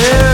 Yeah.